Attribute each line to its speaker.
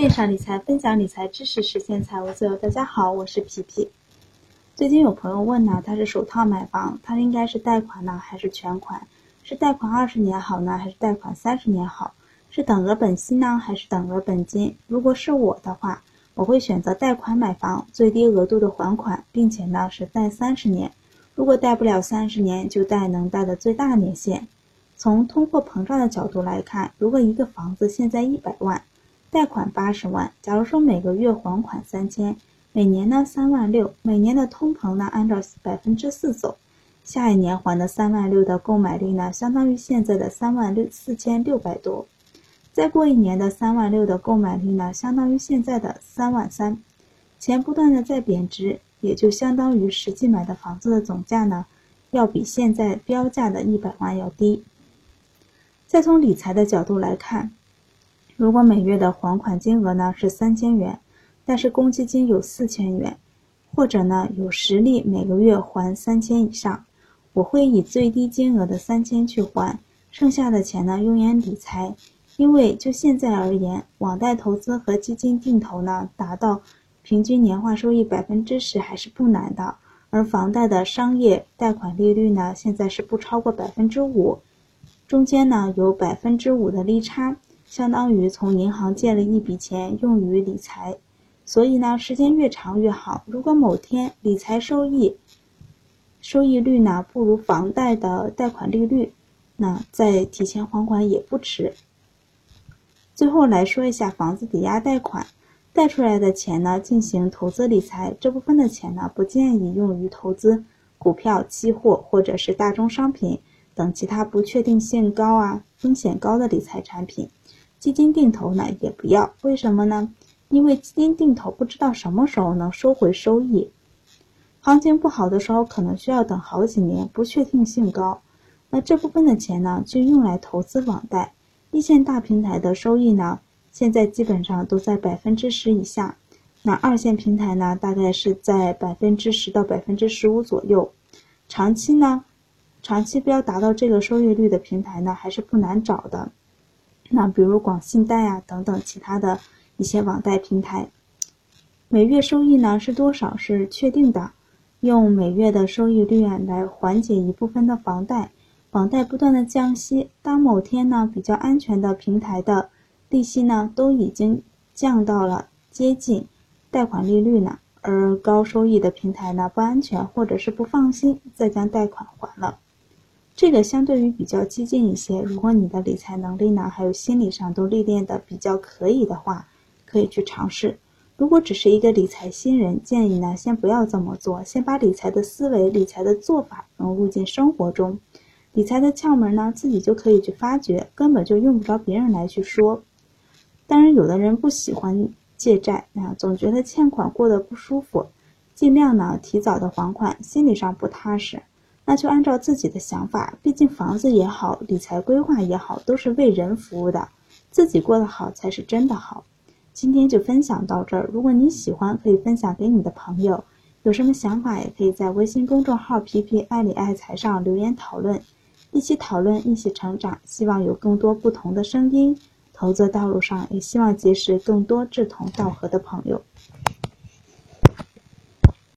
Speaker 1: 线上理财，分享理财知识，实现财务自由。大家好，我是皮皮。最近有朋友问呢，他是首套买房，他应该是贷款呢，还是全款？是贷款二十年好呢，还是贷款三十年好？是等额本息呢，还是等额本金？如果是我的话，我会选择贷款买房，最低额度的还款，并且呢是贷三十年。如果贷不了三十年，就贷能贷的最大年限。从通货膨胀的角度来看，如果一个房子现在一百万，贷款八十万，假如说每个月还款三千，每年呢三万六，每年的通膨呢按照百分之四走，下一年还的三万六的购买力呢，相当于现在的三万六四千六百多，再过一年的三万六的购买力呢，相当于现在的三万三，钱不断的在贬值，也就相当于实际买的房子的总价呢，要比现在标价的一百万要低。再从理财的角度来看。如果每月的还款金额呢是三千元，但是公积金有四千元，或者呢有实力每个月还三千以上，我会以最低金额的三千去还，剩下的钱呢用于理财。因为就现在而言，网贷投资和基金定投呢达到平均年化收益百分之十还是不难的，而房贷的商业贷款利率呢现在是不超过百分之五，中间呢有百分之五的利差。相当于从银行借了一笔钱用于理财，所以呢，时间越长越好。如果某天理财收益收益率呢不如房贷的贷款利率，那再提前还款也不迟。最后来说一下房子抵押贷款，贷出来的钱呢进行投资理财，这部分的钱呢不建议用于投资股票、期货或者是大宗商品等其他不确定性高啊、风险高的理财产品。基金定投呢也不要，为什么呢？因为基金定投不知道什么时候能收回收益，行情不好的时候可能需要等好几年，不确定性高。那这部分的钱呢，就用来投资网贷。一线大平台的收益呢，现在基本上都在百分之十以下，那二线平台呢，大概是在百分之十到百分之十五左右。长期呢，长期标达到这个收益率的平台呢，还是不难找的。那比如广信贷啊等等其他的一些网贷平台，每月收益呢是多少是确定的，用每月的收益率啊来缓解一部分的房贷，房贷不断的降息，当某天呢比较安全的平台的利息呢都已经降到了接近贷款利率呢，而高收益的平台呢不安全或者是不放心，再将贷款还了。这个相对于比较激进一些，如果你的理财能力呢，还有心理上都历练的比较可以的话，可以去尝试。如果只是一个理财新人，建议呢先不要这么做，先把理财的思维、理财的做法融入进生活中。理财的窍门呢，自己就可以去发掘，根本就用不着别人来去说。当然，有的人不喜欢借债啊，总觉得欠款过得不舒服，尽量呢提早的还款，心理上不踏实。那就按照自己的想法，毕竟房子也好，理财规划也好，都是为人服务的，自己过得好才是真的好。今天就分享到这儿，如果你喜欢，可以分享给你的朋友。有什么想法，也可以在微信公众号“皮皮爱理爱财”上留言讨论，一起讨论，一起成长。希望有更多不同的声音。投资道路上，也希望结识更多志同道合的朋友。